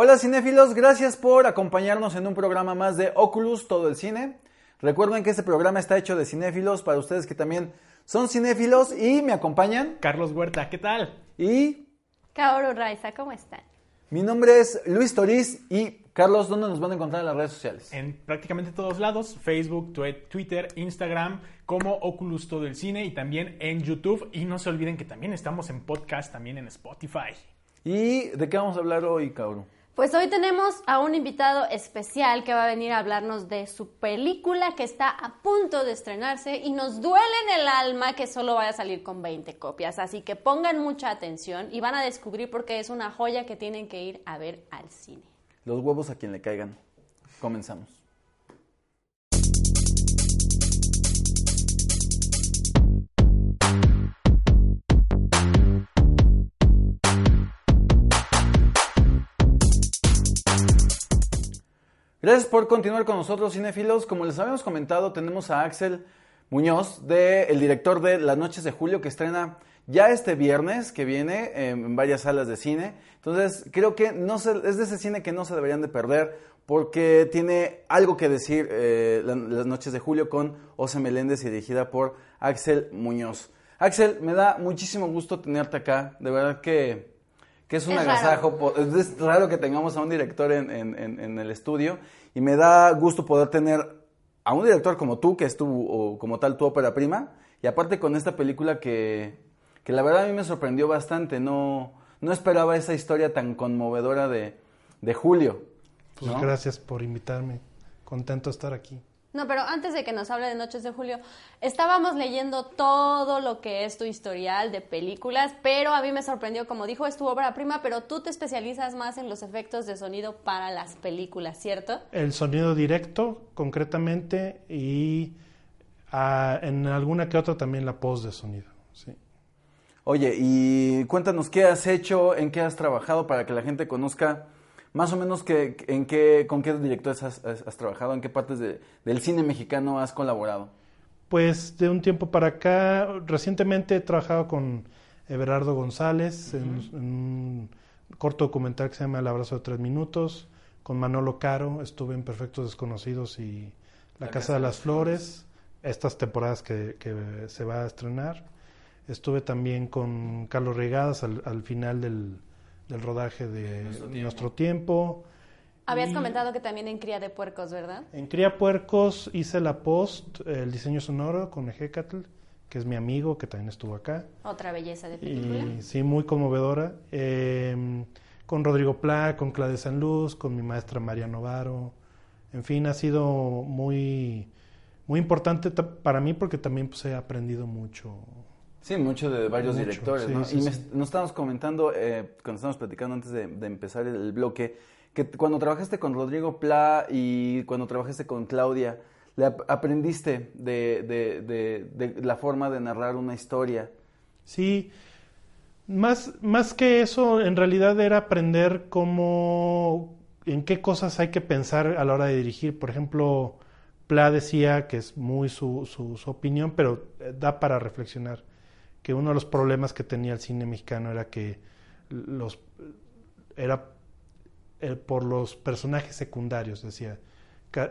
Hola cinéfilos, gracias por acompañarnos en un programa más de Oculus Todo el Cine. Recuerden que este programa está hecho de cinéfilos para ustedes que también son cinéfilos y me acompañan. Carlos Huerta, ¿qué tal? Y Kaoru Raiza, ¿cómo están? mi nombre es Luis Toriz y Carlos, ¿dónde nos van a encontrar en las redes sociales? En prácticamente todos lados, Facebook, Twitter, Instagram, como Oculus Todo el Cine y también en YouTube. Y no se olviden que también estamos en podcast, también en Spotify. ¿Y de qué vamos a hablar hoy, Kaoru? Pues hoy tenemos a un invitado especial que va a venir a hablarnos de su película que está a punto de estrenarse y nos duele en el alma que solo vaya a salir con 20 copias. Así que pongan mucha atención y van a descubrir por qué es una joya que tienen que ir a ver al cine. Los huevos a quien le caigan. Comenzamos. Gracias por continuar con nosotros, cinéfilos. Como les habíamos comentado, tenemos a Axel Muñoz, de, el director de Las Noches de Julio, que estrena ya este viernes, que viene eh, en varias salas de cine. Entonces, creo que no se- es de ese cine que no se deberían de perder, porque tiene algo que decir eh, la- Las Noches de Julio con Ose Meléndez y dirigida por Axel Muñoz. Axel, me da muchísimo gusto tenerte acá. De verdad que que es un Es raro. agasajo. po- Es raro que tengamos a un director en, en- en- en el estudio y me da gusto poder tener a un director como tú, que es tu, o como tal tu ópera prima, y aparte con esta película que, que la verdad a mí me sorprendió bastante. No, no esperaba esa historia tan conmovedora de, de Julio. Pues ¿no? gracias por invitarme. Contento de estar aquí. No, pero antes de que nos hable de Noches de Julio, estábamos leyendo todo lo que es tu historial de películas, pero a mí me sorprendió, como dijo, es tu obra prima, pero tú te especializas más en los efectos de sonido para las películas, ¿cierto? El sonido directo, concretamente, y ah, en alguna que otra también la post de sonido. Sí. Oye, y cuéntanos qué has hecho, en qué has trabajado para que la gente conozca más o menos que, en qué, con qué directores has, has- has trabajado, en qué partes de- del cine mexicano has colaborado. Pues de un tiempo para acá, recientemente he trabajado con Everardo González en, en un corto documental que se llama El abrazo de tres minutos. Con Manolo Caro estuve en Perfectos Desconocidos y La, Casa de las Flores, estas temporadas que, que se va a estrenar. Estuve también con Carlos Regadas al, al final del, del rodaje de Nuestro Tiempo. Habías Y- comentado que también en Cría de Puercos, ¿verdad? en Cría Puercos hice la post, el diseño sonoro con Ejecatl, que es mi amigo, que también estuvo acá. Otra belleza de película. Y sí, muy conmovedora. Eh, con Rodrigo Pla, con Claudia Sanluz, con mi maestra María Novaro. En fin, ha sido muy, muy importante ta- para mí porque también pues, he aprendido mucho. Sí, mucho de varios Mucho, directores, sí, ¿no? sí, y me- sí. nos estábamos comentando, eh, cuando estábamos platicando antes de, de empezar el, el bloque, que cuando trabajaste con Rodrigo Pla y cuando trabajaste con Claudia, le ap- aprendiste de, de- de- de la forma de narrar una historia. Sí, más, más que eso, en realidad era aprender cómo, en qué cosas hay que pensar a la hora de dirigir. Por ejemplo, Pla decía que es muy su, su, su opinión, pero eh, da para reflexionar, que uno de los problemas que tenía el cine mexicano era que los era eh, por los personajes secundarios, decía.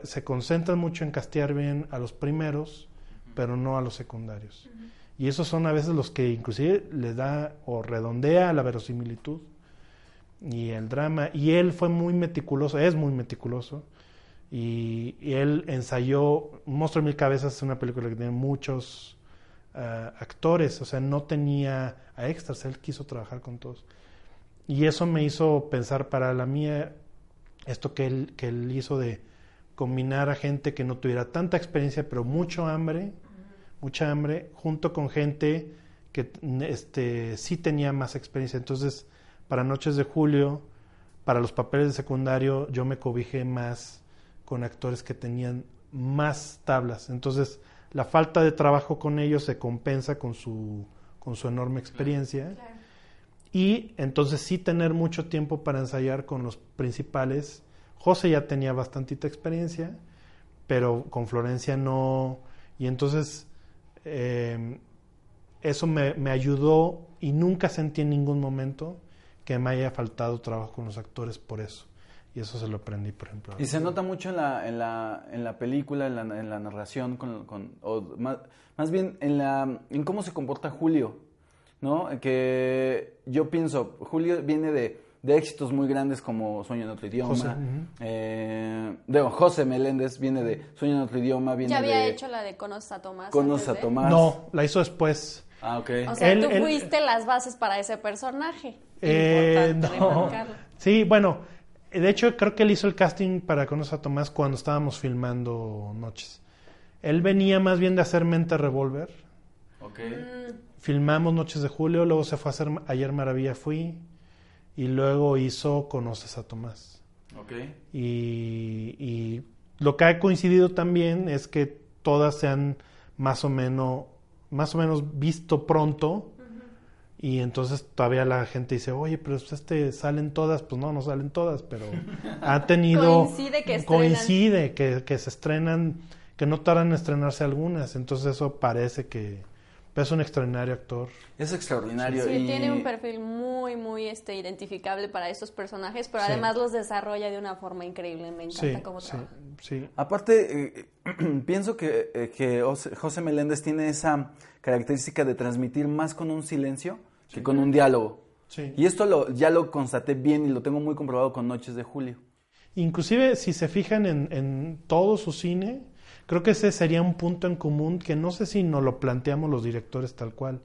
Se concentran mucho en castear bien a los primeros, pero no a los secundarios. Y esos son a veces los que inclusive le da o redondea la verosimilitud y el drama. Y él fue muy meticuloso, es muy meticuloso. Y, y él ensayó monstruo de mil cabezas, es una película que tiene muchos actores, o sea, no tenía a extras, él quiso trabajar con todos. Y eso me hizo pensar para la mía, esto que él, que él hizo de combinar a gente que no tuviera tanta experiencia, pero mucho hambre, mucha hambre, junto con gente que este, sí tenía más experiencia. Entonces, para Noches de Julio, para los papeles de secundario yo me cobijé más con actores que tenían más tablas. Entonces, la falta de trabajo con ellos se compensa con su, con su enorme experiencia. Y entonces sí tener mucho tiempo para ensayar con los principales. José ya tenía bastantita experiencia, pero con Florencia no. Y entonces eh, eso me, me ayudó y nunca sentí en ningún momento que me haya faltado trabajo con los actores por eso. Y eso se lo aprendí, por ejemplo. Y se nota mucho en la, en la, en la película, en la, en la narración, con, con, o más, más, bien en, la, en cómo se comporta Julio, ¿no? Que yo pienso, Julio viene de, de éxitos muy grandes como Sueño en otro idioma. José, uh -huh. eh, digo, José Meléndez viene de Sueño en otro idioma. Viene ya había de, hecho la de Conoce a Tomás. Conoce a Tomás. No, la hizo después. Ah, ok. O sea, Él- tú él- fuiste las bases para ese personaje. Eh, Importante no. Sí, bueno, de hecho creo que él hizo el casting para Conocer a Tomás cuando estábamos filmando Noches. Él venía más bien de hacer Mente Revolver. Ok. Filmamos Noches de Julio, luego se fue a hacer Ayer Maravilla Fui y luego hizo Conoces a Tomás. Ok. Y, y lo que ha coincidido también es que todas se han más o menos, más o menos visto pronto. Y entonces todavía la gente dice, oye, pero este salen todas, pues no, no salen todas, pero ha tenido... Coincide que estrenan. coincide que, que se estrenan, que no tardan en estrenarse algunas, entonces eso parece que es un extraordinario actor. Es extraordinario. Sí, y... tiene un perfil muy, muy este, identificable para estos personajes, pero Sí. además los desarrolla de una forma increíble. Me encanta Sí, cómo sí, trabaja. sí. Aparte, eh, pienso que, eh, que José José Meléndez tiene esa característica de transmitir más con un silencio que con un diálogo. Sí. Y esto lo, ya lo constaté bien y lo tengo muy comprobado con Noches de Julio. Inclusive si se fijan en, en todo su cine, creo que ese sería un punto en común que no sé si nos lo planteamos los directores tal cual,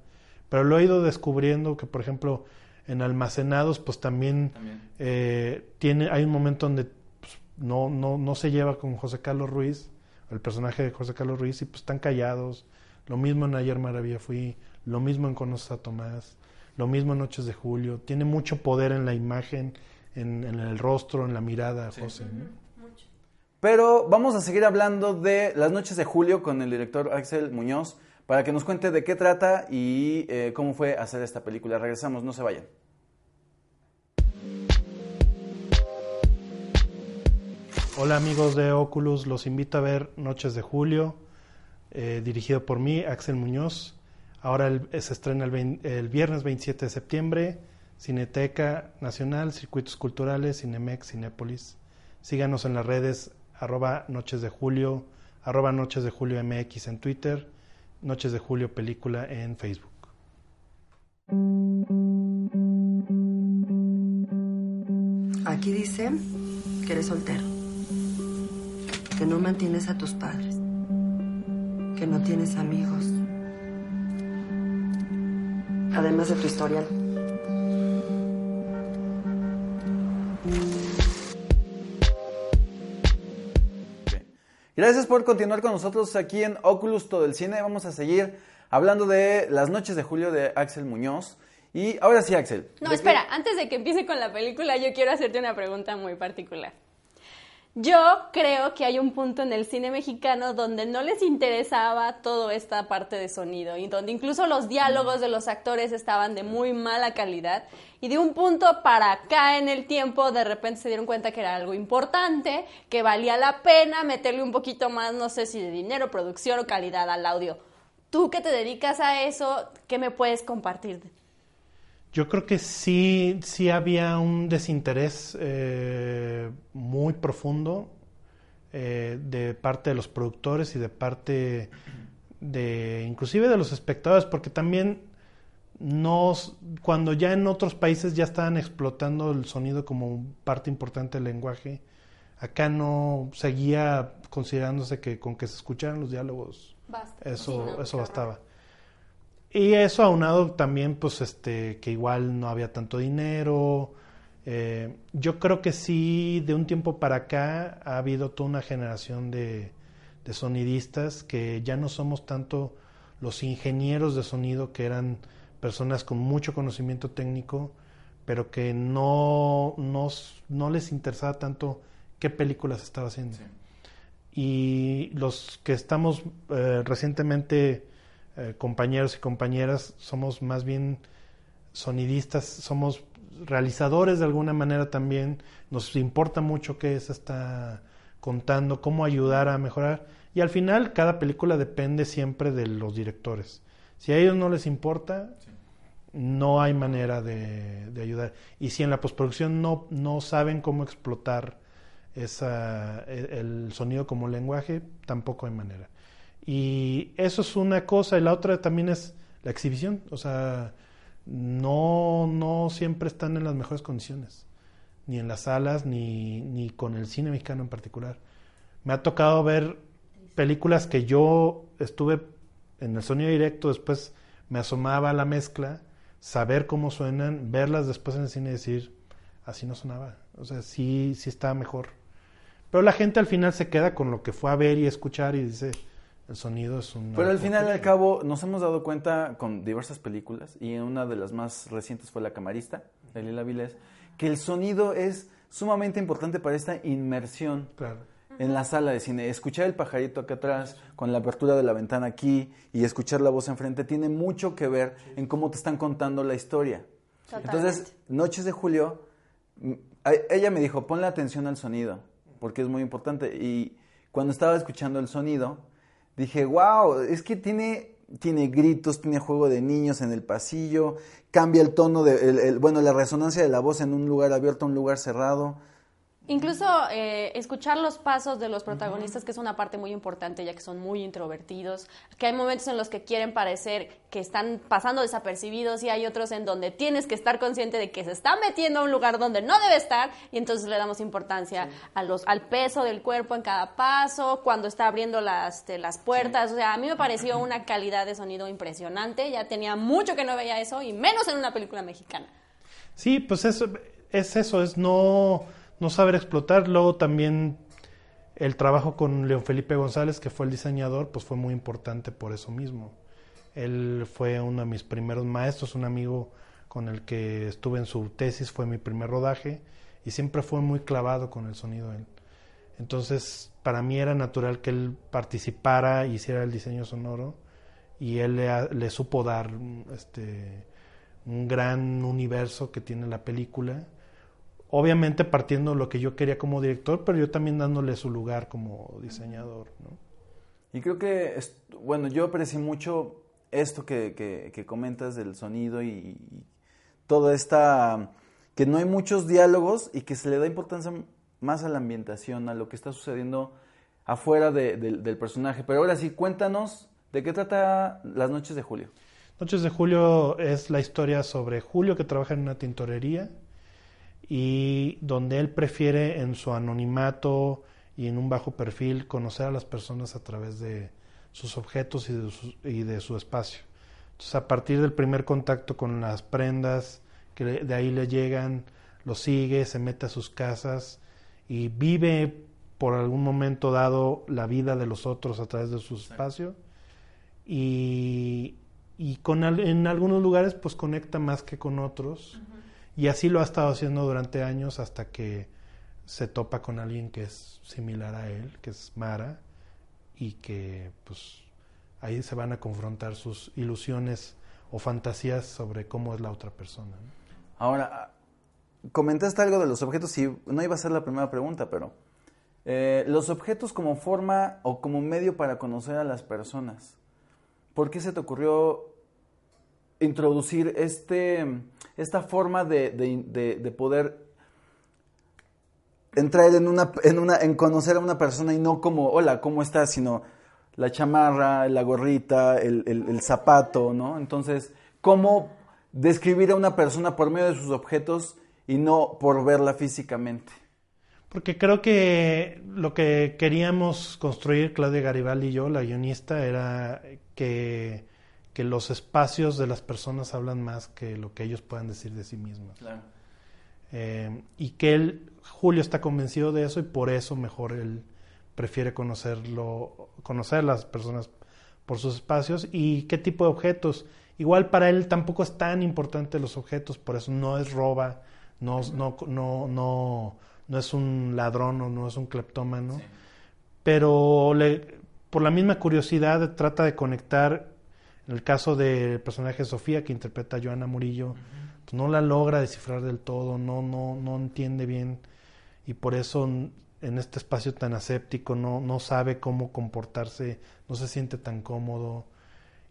pero lo he ido descubriendo que por ejemplo en Almacenados pues también, También. eh, tiene hay un momento donde pues, no, no, no se lleva con José Carlos Ruiz, el personaje de José Carlos Ruiz y pues están callados, lo mismo en Ayer Maravilla Fui, lo mismo en Conoces a Tomás, lo mismo en Noches de Julio, tiene mucho poder en la imagen, en, en el rostro, en la mirada, José. ¿no? Pero vamos a seguir hablando de Las Noches de Julio con el director Axel Muñoz para que nos cuente de qué trata y eh, cómo fue hacer esta película. Regresamos, no se vayan. Hola amigos de Oculus, los invito a ver Noches de Julio, eh, dirigido por mí, Axel Muñoz. Ahora el- se estrena el, el viernes 27 de septiembre, Cineteca Nacional, Circuitos Culturales, Cinemex, Cinépolis. Síganos en las redes arroba Noches de Julio, arroba Noches de Julio MX en Twitter, Noches de Julio Película en Facebook. Aquí dice que eres soltero, que no mantienes a tus padres, que no tienes amigos, además de tu historial. Gracias por continuar con nosotros aquí en Oculus Todo el Cine. Vamos a seguir hablando de Las Noches de Julio de Axel Muñoz. Y ahora sí, Axel. No, ¿de qué- espera, antes de que empiece con la película, yo quiero hacerte una pregunta muy particular. Yo creo que hay un punto en el cine mexicano donde no les interesaba toda esta parte de sonido y donde incluso los diálogos de los actores estaban de muy mala calidad y de un punto para acá en el tiempo de repente se dieron cuenta que era algo importante, que valía la pena meterle un poquito más, no sé si de dinero, producción o calidad al audio. Tú que te dedicas a eso, ¿qué me puedes compartir? Yo creo que sí, sí había un desinterés eh, muy profundo eh, de parte de los productores y de parte de inclusive de los espectadores, porque también nos, cuando ya en otros países ya estaban explotando el sonido como parte importante del lenguaje, acá no seguía considerándose que con que se escucharan los diálogos Basta. eso, Sí, no, eso bastaba. Y eso aunado también, pues, este, que igual no había tanto dinero. Eh, yo creo que sí, de un tiempo para acá ha habido toda una generación de, de sonidistas que ya no somos tanto los ingenieros de sonido que eran personas con mucho conocimiento técnico, pero que no, no, no les interesaba tanto qué películas estaba haciendo. Y los que estamos eh, recientemente eh, compañeros y compañeras somos más bien sonidistas, somos realizadores de alguna manera también, nos importa mucho qué se está contando, cómo ayudar a mejorar. Y al final cada película depende siempre de los directores. Si a ellos no les importa, no hay manera de, ayudar. Y si en la postproducción no, no saben cómo explotar esa, el sonido como lenguaje, tampoco hay manera. Y eso es una cosa, y la otra también es la exhibición. O sea, no, no siempre están en las mejores condiciones, ni en las salas, ni, ni con el cine mexicano en particular. Me ha tocado ver películas que yo estuve en el sonido directo, después me asomaba a la mezcla, saber cómo suenan, verlas después en el cine y decir, así no sonaba. O sea, sí, sí estaba mejor. Pero la gente al final se queda con lo que fue a ver y escuchar y dice, el sonido es un... Pero al final y al cabo nos hemos dado cuenta con diversas películas y una de las más recientes fue La Camarista, de Lila Vilés, que el sonido es sumamente importante para esta inmersión en la sala de cine. Escuchar el pajarito acá atrás, con la apertura de la ventana aquí y escuchar la voz enfrente, tiene mucho que ver en cómo te están contando la historia. Entonces, Noches de Julio, ella me dijo, ponle atención al sonido, porque es muy importante. Y cuando estaba escuchando el sonido, dije, wow, es que tiene, tiene gritos, tiene juego de niños en el pasillo, cambia el tono, de, bueno, la resonancia de la voz en un lugar abierto a un lugar cerrado. Incluso eh, escuchar los pasos de los protagonistas, que es una parte muy importante, ya que son muy introvertidos, que hay momentos en los que quieren parecer que están pasando desapercibidos y hay otros en donde tienes que estar consciente de que se está metiendo a un lugar donde no debe estar y entonces le damos importancia a los, al peso del cuerpo en cada paso, cuando está abriendo las, este, las puertas. O sea, a mí me pareció una calidad de sonido impresionante, ya tenía mucho que no veía eso y menos en una película mexicana. Sí, pues eso, es eso, es no no saber explotar. Luego también el trabajo con León Felipe González, que fue el diseñador, pues fue muy importante por eso mismo. Él fue uno de mis primeros maestros, un amigo con el que estuve en su tesis, fue mi primer rodaje y siempre fue muy clavado con el sonido él. Entonces, para mí era natural que él participara, hiciera el diseño sonoro y él le, le supo dar este, un gran universo que tiene la película obviamente partiendo lo que yo quería como director, pero yo también dándole su lugar como diseñador. ¿no? Y creo que, bueno, yo aprecié mucho esto que, que, comentas del sonido y, toda esta, que no hay muchos diálogos y que se le da importancia más a la ambientación, a lo que está sucediendo afuera del personaje. Pero ahora sí, cuéntanos de qué trata Las Noches de Julio. Noches de Julio es la historia sobre Julio que trabaja en una tintorería y donde él prefiere en su anonimato y en un bajo perfil conocer a las personas a través de sus objetos y de su, y de su espacio. Entonces a partir del primer contacto con las prendas que de ahí le llegan, lo sigue, se mete a sus casas y vive por algún momento dado la vida de los otros a través de su espacio y, y con, en algunos lugares pues conecta más que con otros. Y así lo ha estado haciendo durante años hasta que se topa con alguien que es similar a él, que es Mara, y que pues ahí se van a confrontar sus ilusiones o fantasías sobre cómo es la otra persona. Ahora, comentaste algo de los objetos y no iba a ser la primera pregunta, pero eh, los objetos como forma o como medio para conocer a las personas. ¿Por qué se te ocurrió introducir este esta forma de, de, poder entrar en una, en una, en conocer a una persona y no como, hola, ¿cómo estás? Sino la chamarra, la gorrita, el, el, zapato, ¿no? Entonces, ¿cómo describir a una persona por medio de sus objetos y no por verla físicamente? Porque creo que lo que queríamos construir, Claudia Garibaldi y yo, la guionista, era que que los espacios de las personas hablan más que lo que ellos puedan decir de sí mismos. Eh, y que él, Julio está convencido de eso y por eso mejor él prefiere conocerlo, conocer a las personas por sus espacios y qué tipo de objetos. Igual para él tampoco es tan importante los objetos, por eso no es roba, no, no, no, no, no es un ladrón o no es un cleptómano, pero le, por la misma curiosidad trata de conectar, en el caso del personaje Sofía que interpreta a Joana Murillo, pues no la logra descifrar del todo, no, no, no entiende bien y por eso en este espacio tan aséptico no, no sabe cómo comportarse, no se siente tan cómodo.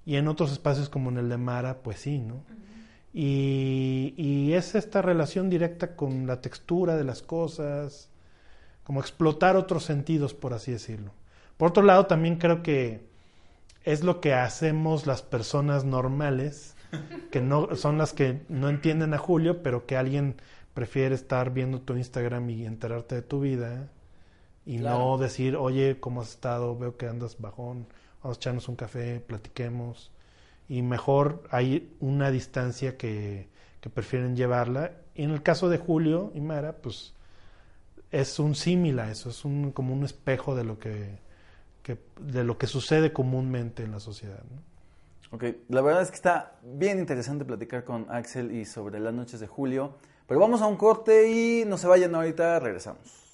Y en otros espacios como en el de Mara, pues sí, ¿no? y, y, es esta relación directa con la textura de las cosas, como explotar otros sentidos, por así decirlo. Por otro lado, también creo que es lo que hacemos las personas normales, que no son las que no entienden a Julio, pero que alguien prefiere estar viendo tu Instagram y enterarte de tu vida y no decir, oye, ¿cómo has estado? Veo que andas bajón, vamos a echarnos un café, platiquemos. Y mejor hay una distancia que, que prefieren llevarla. Y en el caso de Julio y Mara, pues es un símil a eso, es un, como un espejo de lo que, que, de lo que sucede comúnmente en la sociedad. ¿no? Ok, la verdad es que está bien interesante platicar con Axel y sobre las noches de Julio. Pero vamos a un corte y no se vayan ahorita, regresamos.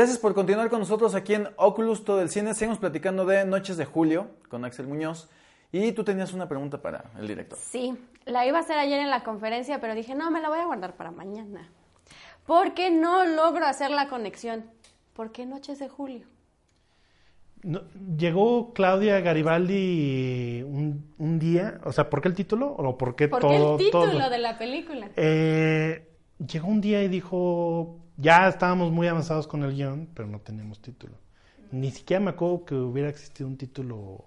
Gracias por continuar con nosotros aquí en Oculus Todo el Cine. Seguimos platicando de Noches de Julio con Axel Muñoz. Y tú tenías una pregunta para el director. Sí, la iba a hacer ayer en la conferencia, pero dije, no, me la voy a guardar para mañana. Porque no logro hacer la conexión. ¿Por qué Noches de Julio? llegó Claudia Garibaldi un, día, o sea, ¿por qué el título? ¿O por qué ¿Por todo? el título de la película? Eh, llegó un día y dijo, ya estábamos muy avanzados con el guion, pero no teníamos título. Ni siquiera me acuerdo que hubiera existido un título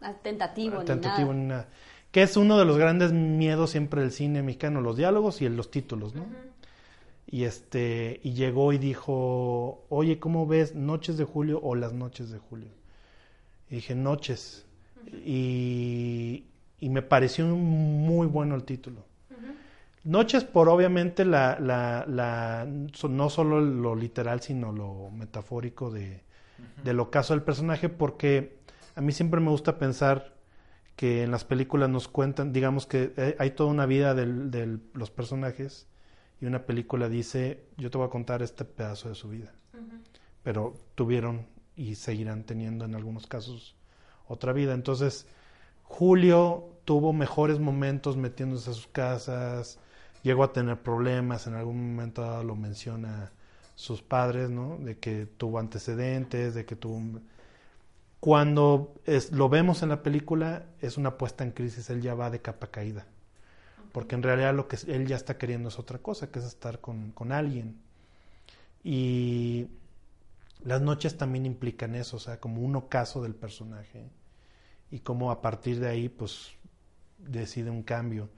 ah, tentativo, tentativo ni, nada. Que es uno de los grandes miedos siempre del cine mexicano, los diálogos y los títulos, ¿no? Y este y llegó y dijo, "Oye, ¿cómo ves Noches de Julio o Las Noches de Julio?" Y dije, "Noches." y, y me pareció muy bueno el título. Noches por obviamente la, la, la, no solo lo literal, sino lo metafórico de, del ocaso del personaje, porque a mí siempre me gusta pensar que en las películas nos cuentan, digamos que hay toda una vida de los personajes y una película dice, yo te voy a contar este pedazo de su vida, pero tuvieron y seguirán teniendo en algunos casos otra vida. Entonces, Julio tuvo mejores momentos metiéndose a sus casas, llegó a tener problemas, en algún momento lo menciona sus padres, ¿no? De que tuvo antecedentes, de que tuvo... Cuando es, lo vemos en la película, es una puesta en crisis, él ya va de capa caída. Porque en realidad lo que él ya está queriendo es otra cosa, que es estar con, con alguien. Y las noches también implican eso, o sea, como un ocaso del personaje. Y cómo a partir de ahí, pues, decide un cambio.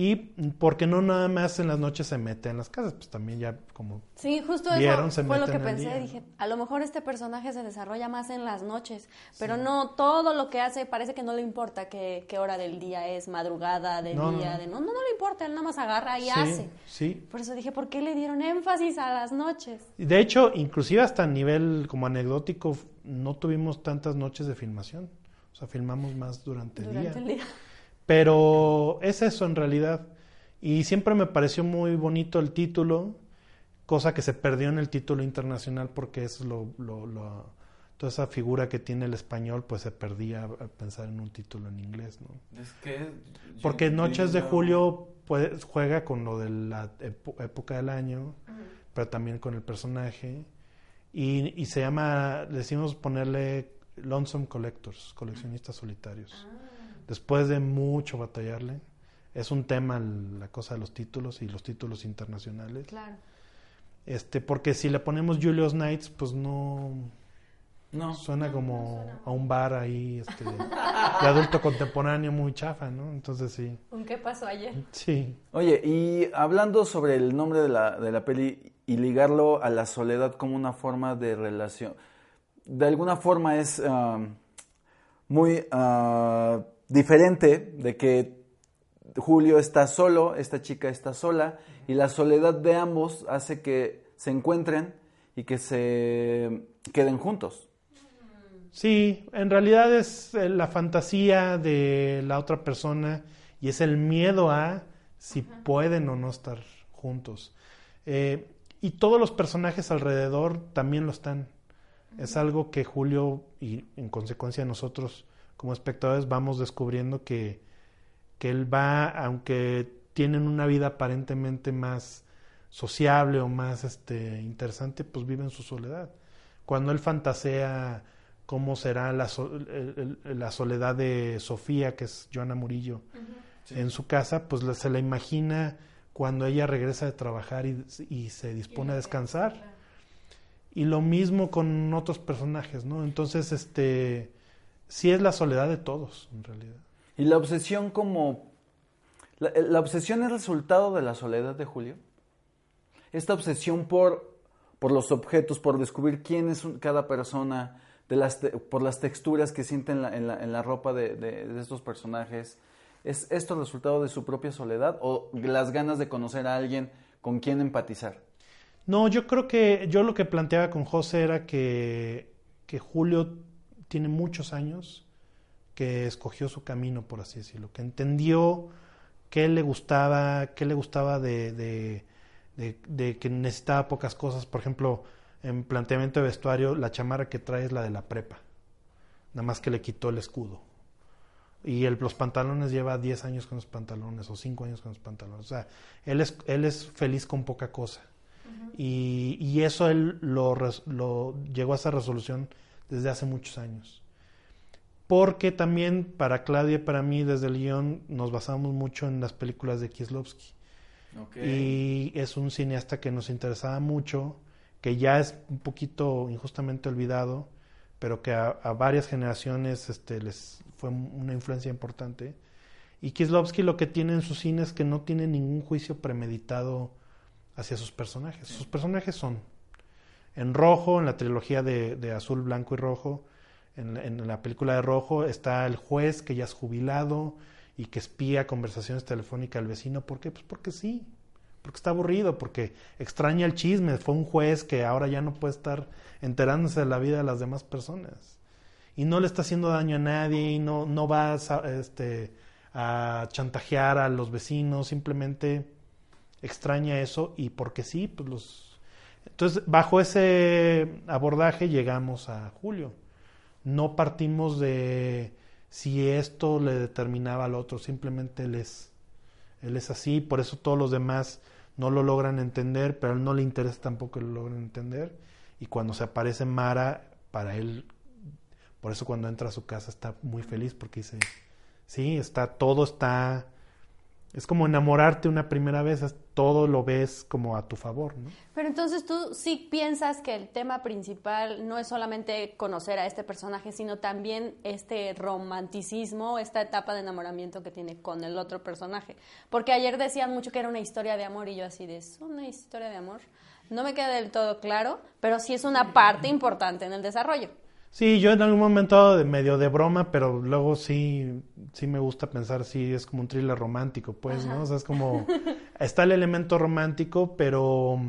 Y porque no nada más en las noches se mete en las casas, pues también ya como Sí, justo eso fue lo que pensé, dije, a lo mejor este personaje se desarrolla más en las noches, pero no todo lo que hace parece que no le importa qué, qué hora del día es, madrugada, de día, no. de no, no, no le importa, él nada más agarra y hace. Sí. Por eso dije, ¿por qué le dieron énfasis a las noches? De hecho, inclusive hasta a nivel como anecdótico no tuvimos tantas noches de filmación. O sea, filmamos más durante, durante El día. Pero es eso en realidad. Y siempre me pareció muy bonito el título, cosa que se perdió en el título internacional porque es lo, lo, lo toda esa figura que tiene el español, pues se perdía al pensar en un título en inglés, ¿no? Es que porque Noches de Julio pues, juega con lo de la época del año, pero también con el personaje. Y, y, se llama, decimos ponerle Lonesome Collectors, coleccionistas solitarios. Ah después de mucho batallarle, es un tema la cosa de los títulos y los títulos internacionales. Claro. Este, porque si le ponemos Julius Nights, pues no No. suena como a un bar ahí este, de adulto contemporáneo muy chafa, ¿no? Entonces sí, ¿Un qué pasó ayer? sí. Oye, y hablando sobre el nombre de la, de la peli y ligarlo a la soledad como una forma de relación, de alguna forma es ah, muy ah, diferente de que Julio está solo, esta chica está sola, y la soledad de ambos hace que se encuentren y que se queden juntos. Sí, en realidad es eh, la fantasía de la otra persona y es el miedo a si pueden o no estar juntos. Eh, y todos los personajes alrededor también lo están. Es algo que Julio y en consecuencia nosotros como espectadores vamos descubriendo que, que él va, aunque tienen una vida aparentemente más sociable o más este, interesante, pues vive en su soledad. Cuando él fantasea cómo será la, so- el- el- la soledad de Sofía, que es Joana Murillo, en su casa, pues se la imagina cuando ella regresa de trabajar y, y se dispone a descansar. Y lo mismo con otros personajes, ¿no? Entonces, este, sí es la soledad de todos, en realidad. Y la obsesión como... La, la obsesión es resultado de la soledad de Julio. Esta obsesión por, por los objetos, por descubrir quién es un- cada persona, de las te- por las texturas que siente en la, en la- en la ropa de, de- de estos personajes. ¿Es esto el resultado de su propia soledad o las ganas de conocer a alguien con quien empatizar? No, yo creo que yo lo que planteaba con José era que, que Julio tiene muchos años que escogió su camino, por así decirlo, que entendió qué le gustaba, qué le gustaba de, de, de- de que necesitaba pocas cosas. Por ejemplo, en planteamiento de vestuario, la chamarra que trae es la de la prepa, nada más que le quitó el escudo. Y el- los pantalones lleva 10 años con los pantalones o 5 años con los pantalones. O sea, él es, él es feliz con poca cosa. Y, y eso él lo, lo llegó a esa resolución desde hace muchos años. Porque también para Claudia y para mí desde el guion nos basamos mucho en las películas de Kieslowski. Y es un cineasta que nos interesaba mucho, que ya es un poquito injustamente olvidado, pero que a, a varias generaciones este, les fue una influencia importante. Y Kieslowski lo que tiene en sus cines es que no tiene ningún juicio premeditado hacia sus personajes. Sus personajes son en rojo, en la trilogía de, azul, blanco y rojo, en, la- película de rojo está el juez que ya es jubilado y que espía conversaciones telefónicas al vecino. ¿Por qué? Pues porque sí, porque está aburrido, porque extraña el chisme. Fue un juez que ahora ya no puede estar enterándose de la vida de las demás personas. Y no le está haciendo daño a nadie y no, no va a, este, a chantajear a los vecinos, simplemente extraña eso y porque sí, pues los... Entonces, bajo ese abordaje llegamos a Julio. No partimos de si esto le determinaba al otro, simplemente él es, él es así, por eso todos los demás no lo logran entender, pero a él no le interesa tampoco que lo logren entender. Y cuando se aparece Mara, para él, por eso cuando entra a su casa está muy feliz porque dice, sí, está, todo está, es como enamorarte una primera vez, es- todo lo ves como a tu favor, ¿no? Pero entonces tú sí piensas que el tema principal no es solamente conocer a este personaje, sino también este romanticismo, esta etapa de enamoramiento que tiene con el otro personaje. Porque ayer decían mucho que era una historia de amor y yo así de, ¿es una historia de amor? No me queda del todo claro, pero sí es una parte importante en el desarrollo. Sí, yo en algún momento de medio de broma, pero luego sí, sí me gusta pensar, sí, es como un thriller romántico, pues, ¿no? O sea, es como, está el elemento romántico, pero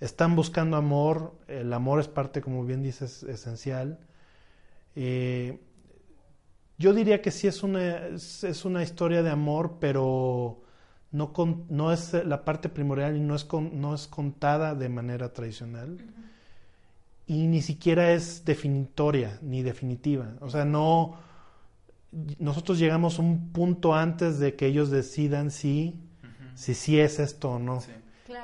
están buscando amor, el amor es parte, como bien dices, esencial. Eh, yo diría que sí es una, es, es una historia de amor, pero no, con- no es la parte primordial y no es, con- no es contada de manera tradicional y ni siquiera es definitoria ni definitiva. O sea, no. Nosotros llegamos a un punto antes de que ellos decidan si, si sí es esto o no.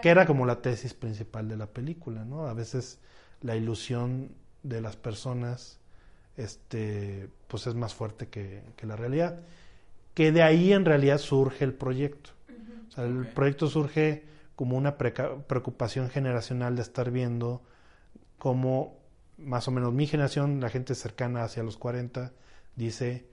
Que era como la tesis principal de la película, ¿no? A veces la ilusión de las personas este, pues es más fuerte que, que la realidad. Que de ahí en realidad surge el proyecto. O sea, el proyecto surge como una preca- preocupación generacional de estar viendo cómo más o menos mi generación, la gente cercana hacia los 40, dice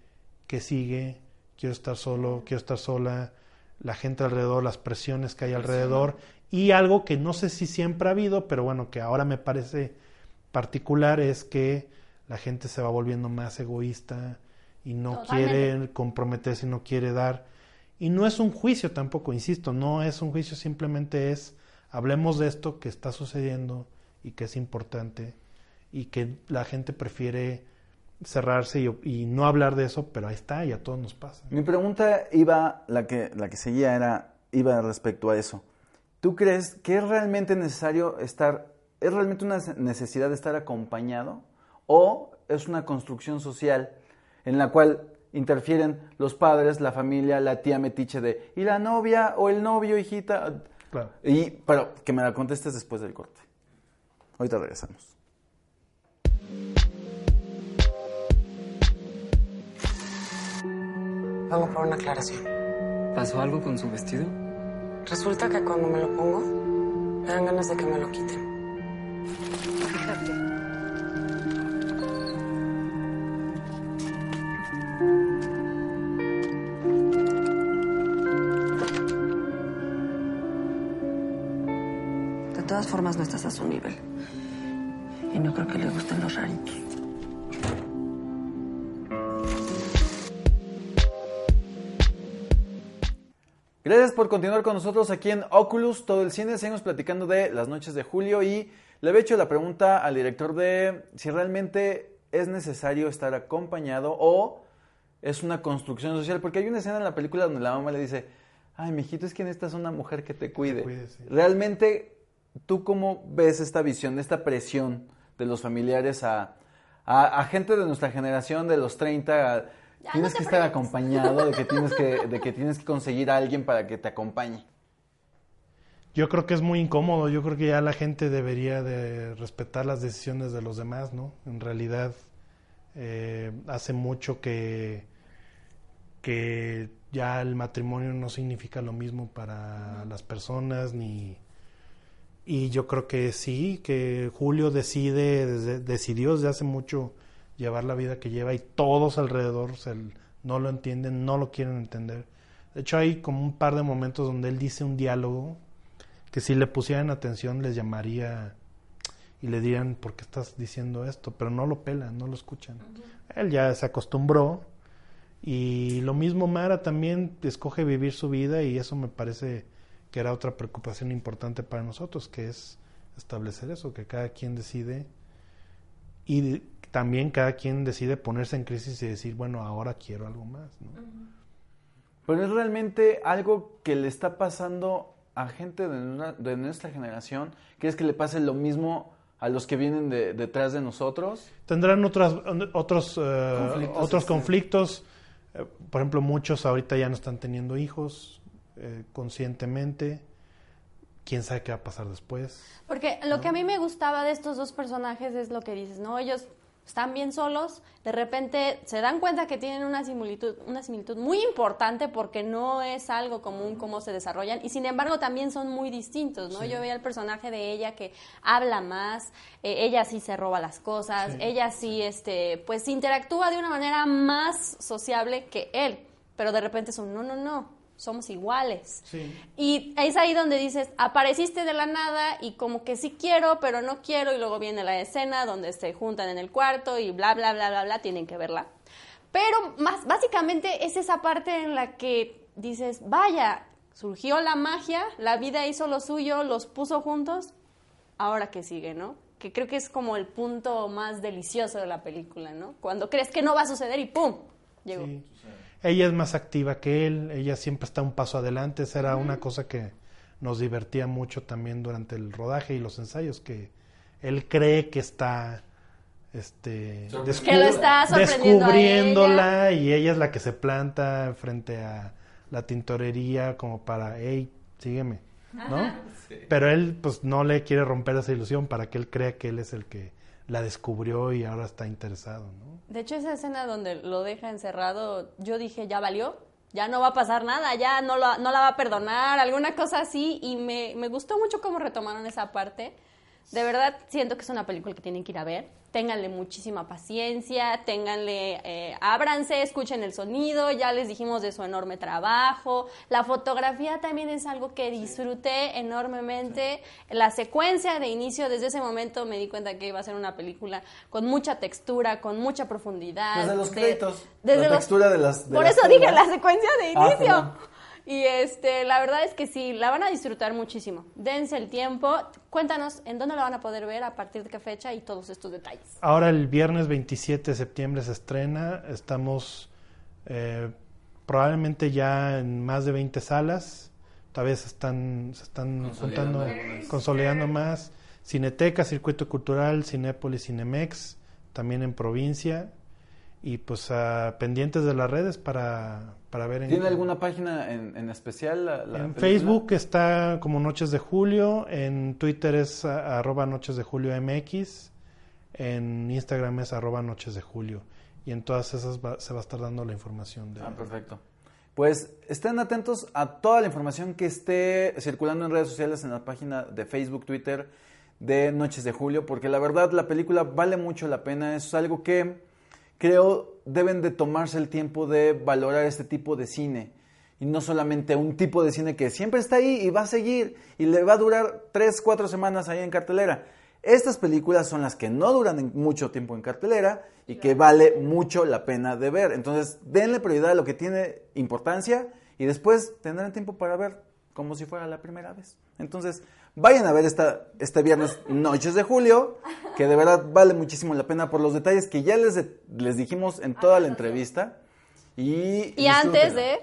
que sigue, quiero estar solo, quiero estar sola, la gente alrededor, las presiones que hay alrededor y algo que no sé si siempre ha habido, pero bueno, que ahora me parece particular es que la gente se va volviendo más egoísta y no Totalmente. quiere comprometerse y no quiere dar. Y no es un juicio tampoco, insisto, no es un juicio, simplemente es hablemos de esto que está sucediendo y que es importante y que la gente prefiere cerrarse y, y no hablar de eso, pero ahí está y a todos nos pasa. Mi pregunta iba, la que, la que seguía era, iba respecto a eso. ¿Tú crees que es realmente necesario estar, es realmente una necesidad de estar acompañado o es una construcción social en la cual interfieren los padres, la familia, la tía metiche de, ¿y la novia o el novio, hijita? Claro. Y, pero que me la contestes después del corte. Ahorita regresamos. Vengo por una aclaración. ¿Pasó algo con su vestido? Resulta que cuando me lo pongo, me dan ganas de que me lo quiten. De formas, no estás a su nivel. Y no creo que le gusten los raritos. Gracias por continuar con nosotros aquí en Oculus, todo el cine. Seguimos platicando de las noches de julio y le había hecho la pregunta al director de si realmente es necesario estar acompañado o es una construcción social. Porque hay una escena en la película donde la mamá le dice, ay, mijito, es que necesitas una mujer que te cuide. cuide, sí. Realmente, ¿tú cómo ves esta visión, esta presión de los familiares a, a- a gente de nuestra generación, de los 30? a- Ya, tienes no que estar acompañado, de que, tienes que, de que tienes que conseguir a alguien para que te acompañe. Yo creo que es muy incómodo, yo creo que ya la gente debería de respetar las decisiones de los demás, ¿no? En realidad, eh, hace mucho que, que ya el matrimonio no significa lo mismo para las personas, ni... Y yo creo que sí, que Julio decide, desde- decidió desde hace mucho llevar la vida que lleva y todos alrededor se, no lo entienden, no lo quieren entender. De hecho, hay como un par de momentos donde él dice un diálogo que si le pusieran atención les llamaría y le dirían, ¿por qué estás diciendo esto? Pero no lo pelan, no lo escuchan. Él ya se acostumbró y lo mismo Mara también escoge vivir su vida y eso me parece que era otra preocupación importante para nosotros, que es establecer eso, que cada quien decide y también cada quien decide ponerse en crisis y decir, bueno, ahora quiero algo más. ¿no? Pero es realmente algo que le está pasando a gente de, nue- de nuestra generación. ¿Crees que le pase lo mismo a los que vienen de- detrás de nosotros? Tendrán otras, otros, eh, Conflictos, otros conflictos. Eh, por ejemplo, muchos ahorita ya no están teniendo hijos eh, conscientemente. ¿Quién sabe qué va a pasar después? Porque lo que a mí me gustaba de estos dos personajes es lo que dices, ¿no? Ellos están bien solos, de repente se dan cuenta que tienen una similitud, una similitud muy importante porque no es algo común cómo se desarrollan y sin embargo también son muy distintos, ¿no? Yo veía el personaje de ella que habla más, eh, ella sí se roba las cosas, ella sí, este, pues interactúa de una manera más sociable que él, pero de repente son, no, no, no, somos iguales. Y es ahí donde dices, apareciste de la nada y como que sí quiero, pero no quiero, y luego viene la escena donde se juntan en el cuarto y bla, bla, bla, bla, bla, tienen que verla. Pero más, básicamente es esa parte en la que dices, vaya, surgió la magia, la vida hizo lo suyo, los puso juntos, ahora que sigue, ¿no? Que creo que es como el punto más delicioso de la película, ¿no? Cuando crees que no va a suceder y ¡pum! Llegó. Sí. Ella es más activa que él, ella siempre está un paso adelante. Esa era una cosa que nos divertía mucho también durante el rodaje y los ensayos, que él cree que está este, descu- Que lo está a descubriéndola y ella es la que se planta frente a la tintorería como para, hey, sígueme, ¿no? Pero él pues no le quiere romper esa ilusión para que él crea que él es el que la descubrió y ahora está interesado, ¿no? De hecho, esa escena donde lo deja encerrado, yo dije, ya valió, ya no va a pasar nada, ya no, lo- no la va a perdonar, alguna cosa así. Y me, me gustó mucho cómo retomaron esa parte. De verdad, siento que es una película que tienen que ir a ver. Ténganle muchísima paciencia, ténganle, eh, ábranse, escuchen el sonido, ya les dijimos de su enorme trabajo. La fotografía también es algo que disfruté enormemente. La secuencia de inicio, desde ese momento me di cuenta que iba a ser una película con mucha textura, con mucha profundidad. Desde los de- créditos, desde la los- textura de las- de Por las eso dije la secuencia de Ah, inicio. Y este, la verdad es que sí, la van a disfrutar muchísimo. Dense el tiempo. Cuéntanos en dónde la van a poder ver, a partir de qué fecha y todos estos detalles. Ahora el viernes 27 de septiembre se estrena. Estamos eh, probablemente ya en más de 20 salas. Todavía se están, se están Consolidando juntando, consolidando más. Cineteca, Circuito Cultural, Cinépolis, Cinemex, también en provincia. Y pues ah, pendientes de las redes para, para ver en ¿Tiene alguna página en, en especial? la- la en película? Facebook está como Noches de Julio, en Twitter es a- arroba Noches de Julio MX, en Instagram es arroba Noches de Julio y en todas esas va- se va a estar dando la información de... Ah, perfecto. Pues estén atentos a toda la información que esté circulando en redes sociales, en la página de Facebook, Twitter de Noches de Julio, porque la verdad la película vale mucho la pena. Es algo que creo deben de tomarse el tiempo de valorar este tipo de cine. Y no solamente un tipo de cine que siempre está ahí y va a seguir y le va a durar tres, cuatro semanas ahí en cartelera. Estas películas son las que no duran mucho tiempo en cartelera y que vale mucho la pena de ver. Entonces, denle prioridad a lo que tiene importancia y después tendrán tiempo para ver como si fuera la primera vez. Entonces, vayan a ver esta, este viernes Noches de Julio, que de verdad vale muchísimo la pena por los detalles que ya les, les dijimos en toda la entrevista. Y, Y antes de,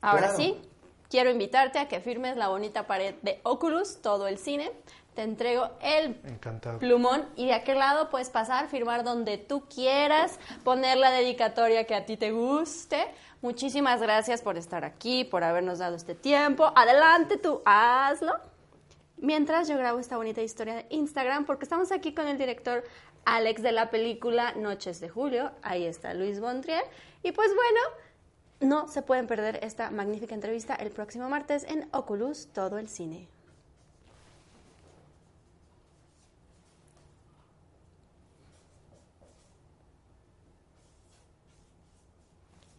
ahora Claro. sí, quiero invitarte a que firmes la bonita pared de Oculus, todo el cine. Te entrego el Encantado. plumón y de aquel lado puedes pasar, firmar donde tú quieras, poner la dedicatoria que a ti te guste. Muchísimas gracias por estar aquí, por habernos dado este tiempo. Adelante tú, hazlo. Mientras yo grabo esta bonita historia de Instagram, porque estamos aquí con el director Alex de la película Noches de Julio. Ahí está Luis Bontrier. Y pues bueno, no se pueden perder esta magnífica entrevista el próximo martes en Oculus, todo el cine.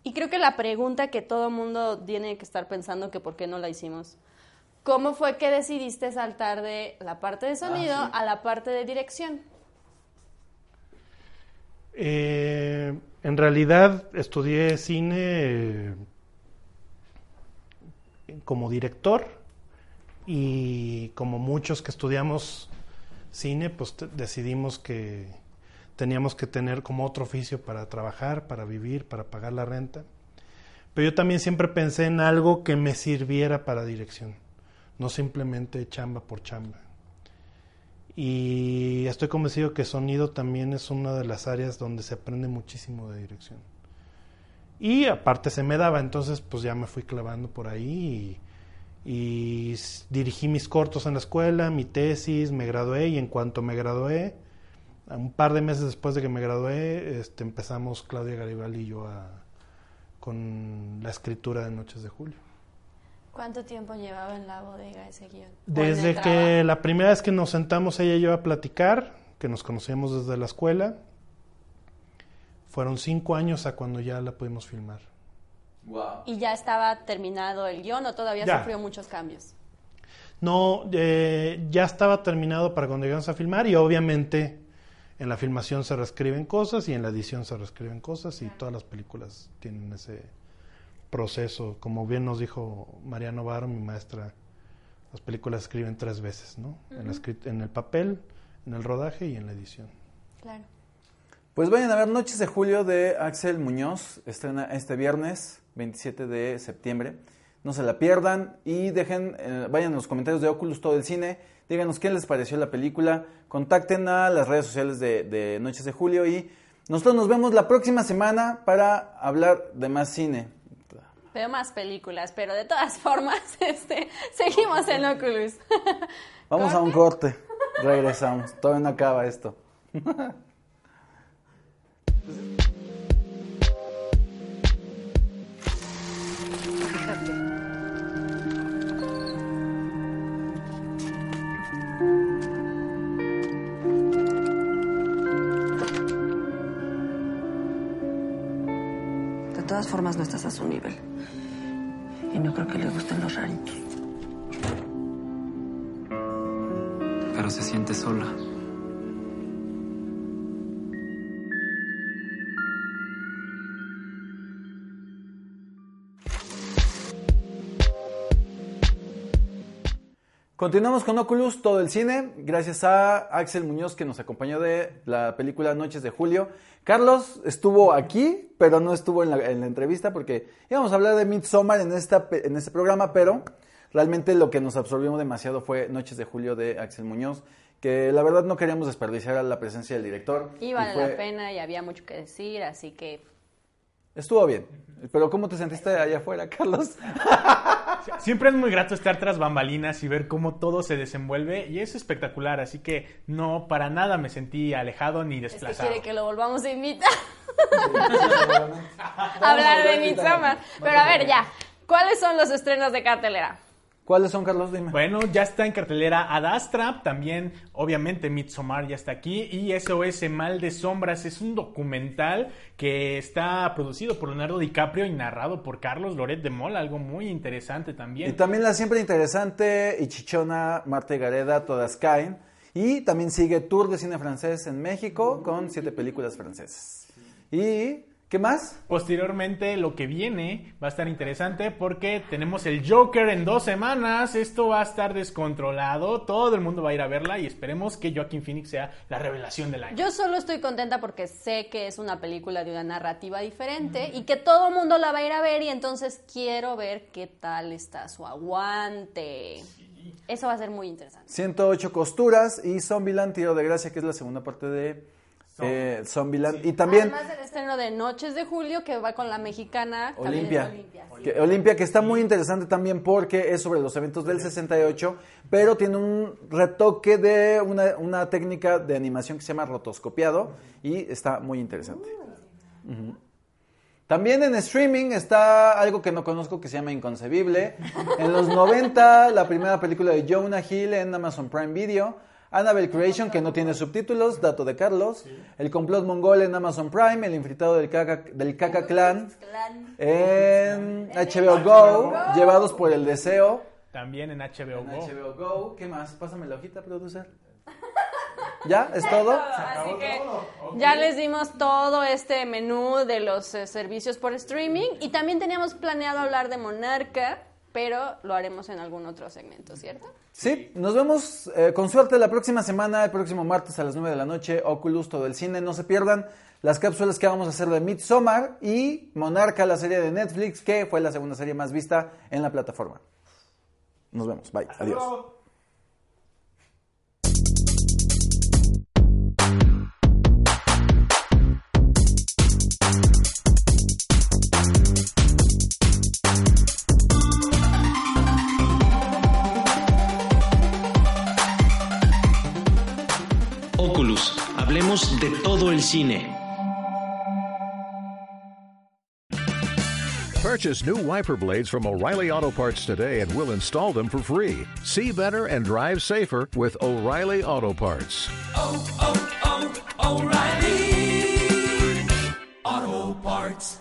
Y creo que la pregunta que todo mundo tiene que estar pensando que por qué no la hicimos. ¿Cómo fue que decidiste saltar de la parte de sonido Ah, sí. a la parte de dirección? Eh, en realidad estudié cine eh, como director y como muchos que estudiamos cine, pues decidimos que teníamos que tener como otro oficio para trabajar, para vivir, para pagar la renta. Pero yo también siempre pensé en algo que me sirviera para dirección, no simplemente chamba por chamba. Y estoy convencido que sonido también es una de las áreas donde se aprende muchísimo de dirección. Y aparte se me daba, entonces pues ya me fui clavando por ahí y, dirigí mis cortos en la escuela, mi tesis, me gradué y en cuanto me gradué, un par de meses después de que me gradué, este, empezamos Claudia Garibaldi y yo con la escritura de Noches de Julio. ¿Cuánto tiempo llevaba en la bodega ese guion? ¿O en Desde que trabajo? la primera vez que nos sentamos ella y yo a platicar, que nos conocíamos desde la escuela, fueron cinco años a cuando ya la pudimos filmar. Wow. ¿Y ya estaba terminado el guion o todavía Ya. sufrió muchos cambios? No, eh, ya estaba terminado para cuando llegamos a filmar y obviamente en la filmación se reescriben cosas y en la edición se reescriben cosas y todas las películas tienen ese proceso. Como bien nos dijo Mariano Varo, mi maestra, las películas se escriben tres veces, ¿no? en, la escrit- en el papel, en el rodaje y en la edición. Claro. Pues vayan a ver Noches de Julio de Axel Muñoz. Estrena este viernes 27 de septiembre. No se la pierdan y dejen, eh, vayan a los comentarios de Oculus Todo el Cine. Díganos qué les pareció la película. Contacten a las redes sociales de, de Noches de Julio y nosotros nos vemos la próxima semana para hablar de más cine. Veo más películas, pero de todas formas, este, seguimos en Oculus. Vamos a un corte. Regresamos. Todavía no acaba esto. De todas formas, no estás a su nivel. Y no creo que le gusten los raritos. Pero se siente sola. Continuamos con Oculus, todo el cine, gracias a Axel Muñoz que nos acompañó de la película Noches de Julio. Carlos estuvo aquí, pero no estuvo en la, en la entrevista porque íbamos a hablar de Midsommar en, esta, en este programa, pero realmente lo que nos absorbió demasiado fue Noches de Julio de Axel Muñoz, que la verdad no queríamos desperdiciar la presencia del director. Y vale fue- la pena y había mucho que decir, así que Estuvo bien, pero ¿cómo te sentiste allá afuera, Carlos? Siempre es muy grato estar tras bambalinas y ver cómo todo se desenvuelve y es espectacular, así que no, para nada me sentí alejado ni es que desplazado. quiere que lo volvamos a invitar. a hablar de Midsommar. Pero a ver, ya. ¿Cuáles son los estrenos de cartelera? ¿Cuáles son, Carlos? Dime. Bueno, ya está en cartelera Ad Astra, también obviamente Midsommar ya está aquí y SOS Mal de Sombras es un documental que está producido por Leonardo DiCaprio y narrado por Carlos Loret de Mola, algo muy interesante Y también. también la siempre interesante y chichona Marta Gareda, todas caen. Y también sigue Tour de Cine Francés en México con siete películas francesas. ¿Y qué más? Posteriormente lo que viene va a estar interesante porque tenemos el Joker en dos semanas, esto va a estar descontrolado, todo el mundo va a ir a verla y esperemos que Joaquin Phoenix sea la revelación del año. Yo solo estoy contenta porque sé que es una película de una narrativa diferente y que todo el mundo la va a ir a ver y entonces quiero ver qué tal está su aguante. Eso va a ser muy interesante. 108 costuras y Zombieland, Tiro de Gracia, que es la segunda parte de eh, Zombieland. Y también Además del estreno de Noches de Julio que va con la mexicana Olimpia. Olimpia. Que, Olimpia, que está muy interesante también porque es sobre los eventos del 68, pero tiene un retoque de una, una técnica de animación que se llama rotoscopiado y está muy interesante. Ujú. También en streaming está algo que no conozco que se llama Inconcebible. En los 90, la primera película de Jonah Hill en Amazon Prime Video. Annabelle Creation, que no tiene subtítulos, dato de Carlos. El complot mongol en Amazon Prime. El infiltrado del Caca, del Caca Clan en HBO Go. Llevados por el deseo. También en HBO En Go. HBO Go. ¿Qué más? Pásame la hojita, producer. ¿Ya? ¿Es todo? Así que ya les dimos todo este menú de los eh, servicios por streaming y también teníamos planeado hablar de Monarca, pero lo haremos en algún otro segmento, ¿cierto? Sí, nos vemos eh, con suerte la próxima semana, el próximo martes a las 9 de la noche, Oculus, todo el cine. No se pierdan las cápsulas que vamos a hacer de Midsommar y Monarca, la serie de Netflix, que fue la segunda serie más vista en la plataforma. Nos vemos, bye, adiós. Hablemos de todo el cine. Purchase new wiper blades from O'Reilly Auto Parts today and we'll install them for free. See better and drive safer with O'Reilly Auto Parts. oh, oh, oh O'Reilly Auto Parts.